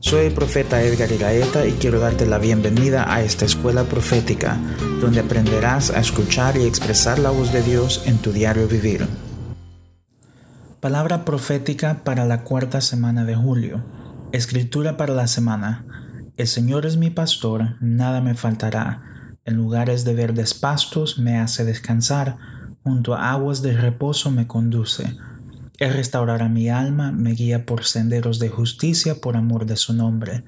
Soy el profeta Edgar Iraeta y quiero darte la bienvenida a esta escuela profética, donde aprenderás a escuchar y expresar la voz de Dios en tu diario vivir. Palabra profética para la cuarta semana de julio. Escritura para la semana. El Señor es mi pastor, nada me faltará. En lugares de verdes pastos me hace descansar, junto a aguas de reposo me conduce él restaurará mi alma, me guía por senderos de justicia por amor de su nombre.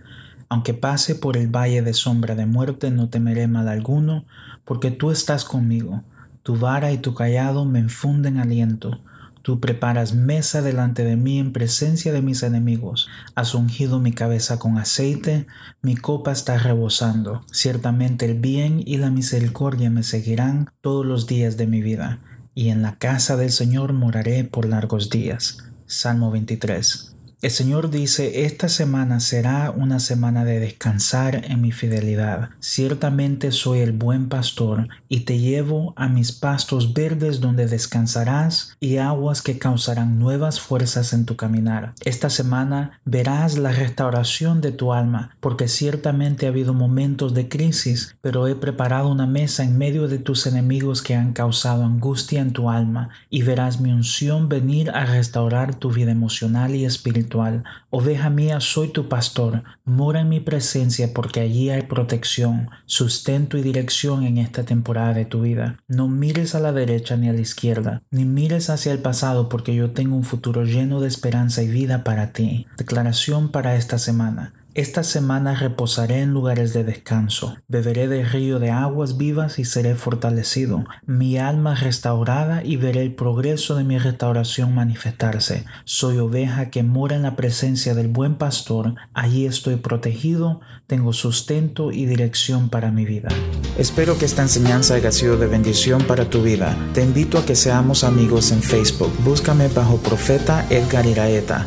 Aunque pase por el valle de sombra de muerte, no temeré mal alguno, porque tú estás conmigo. Tu vara y tu callado me infunden aliento. Tú preparas mesa delante de mí en presencia de mis enemigos. Has ungido mi cabeza con aceite, mi copa está rebosando. Ciertamente el bien y la misericordia me seguirán todos los días de mi vida y en la casa del Señor moraré por largos días. Salmo 23. El Señor dice, esta semana será una semana de descansar en mi fidelidad. Ciertamente soy el buen pastor y te llevo a mis pastos verdes donde descansarás y aguas que causarán nuevas fuerzas en tu caminar. Esta semana verás la restauración de tu alma, porque ciertamente ha habido momentos de crisis, pero he preparado una mesa en medio de tus enemigos que han causado angustia en tu alma y verás mi unción venir a restaurar tu vida emocional y espiritual Oveja mía, soy tu pastor, mora en mi presencia porque allí hay protección, sustento y dirección en esta temporada de tu vida. No mires a la derecha ni a la izquierda, ni mires hacia el pasado porque yo tengo un futuro lleno de esperanza y vida para ti. Declaración para esta semana. Esta semana reposaré en lugares de descanso, beberé del río de aguas vivas y seré fortalecido, mi alma restaurada y veré el progreso de mi restauración manifestarse. Soy oveja que mora en la presencia del buen pastor, allí estoy protegido, tengo sustento y dirección para mi vida. Espero que esta enseñanza haya sido de bendición para tu vida. Te invito a que seamos amigos en Facebook. Búscame bajo Profeta Edgar Iraeta